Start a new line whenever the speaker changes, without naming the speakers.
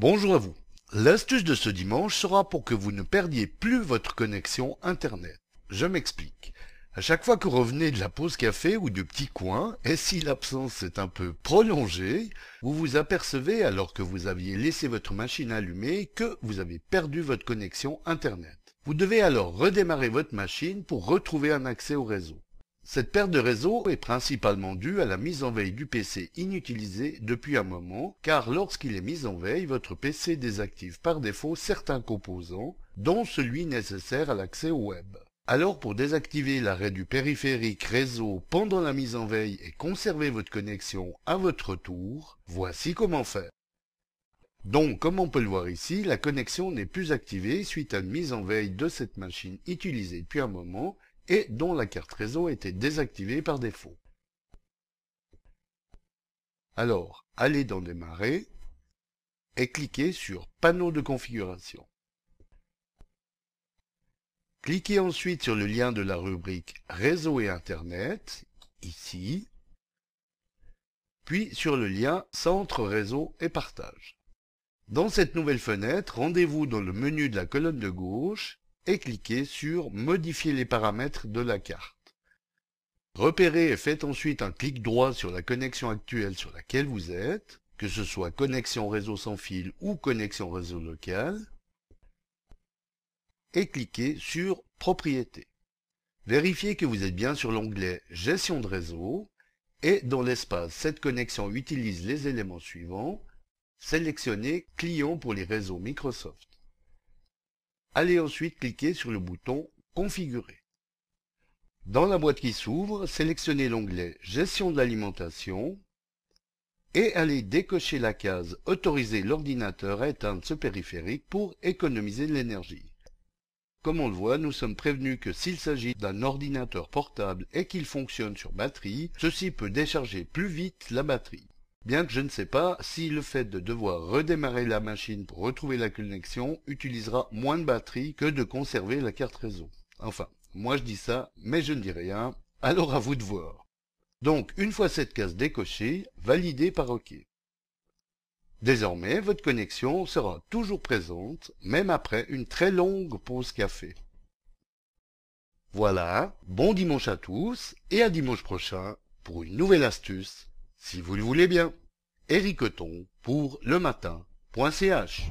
Bonjour à vous. L'astuce de ce dimanche sera pour que vous ne perdiez plus votre connexion Internet. Je m'explique. À chaque fois que vous revenez de la pause café ou du petit coin, et si l'absence est un peu prolongée, vous vous apercevez alors que vous aviez laissé votre machine allumée que vous avez perdu votre connexion Internet. Vous devez alors redémarrer votre machine pour retrouver un accès au réseau. Cette perte de réseau est principalement due à la mise en veille du PC inutilisé depuis un moment, car lorsqu'il est mis en veille, votre PC désactive par défaut certains composants, dont celui nécessaire à l'accès au web. Alors pour désactiver l'arrêt du périphérique réseau pendant la mise en veille et conserver votre connexion à votre tour, voici comment faire. Donc, comme on peut le voir ici, la connexion n'est plus activée suite à une mise en veille de cette machine utilisée depuis un moment et dont la carte réseau était désactivée par défaut. Alors, allez dans Démarrer et cliquez sur Panneau de configuration. Cliquez ensuite sur le lien de la rubrique Réseau et Internet, ici, puis sur le lien Centre Réseau et Partage. Dans cette nouvelle fenêtre, rendez-vous dans le menu de la colonne de gauche et cliquez sur Modifier les paramètres de la carte. Repérez et faites ensuite un clic droit sur la connexion actuelle sur laquelle vous êtes, que ce soit connexion réseau sans fil ou connexion réseau local, et cliquez sur Propriétés. Vérifiez que vous êtes bien sur l'onglet Gestion de réseau et dans l'espace Cette connexion utilise les éléments suivants Sélectionnez Client pour les réseaux Microsoft. Allez ensuite cliquer sur le bouton Configurer. Dans la boîte qui s'ouvre, sélectionnez l'onglet Gestion de l'alimentation et allez décocher la case Autoriser l'ordinateur à éteindre ce périphérique pour économiser de l'énergie. Comme on le voit, nous sommes prévenus que s'il s'agit d'un ordinateur portable et qu'il fonctionne sur batterie, ceci peut décharger plus vite la batterie. Bien que je ne sais pas si le fait de devoir redémarrer la machine pour retrouver la connexion utilisera moins de batterie que de conserver la carte réseau. Enfin, moi je dis ça, mais je ne dis rien, alors à vous de voir. Donc, une fois cette case décochée, validez par OK. Désormais, votre connexion sera toujours présente, même après une très longue pause café. Voilà, bon dimanche à tous, et à dimanche prochain pour une nouvelle astuce si vous le voulez bien. Eric pour le matin.ch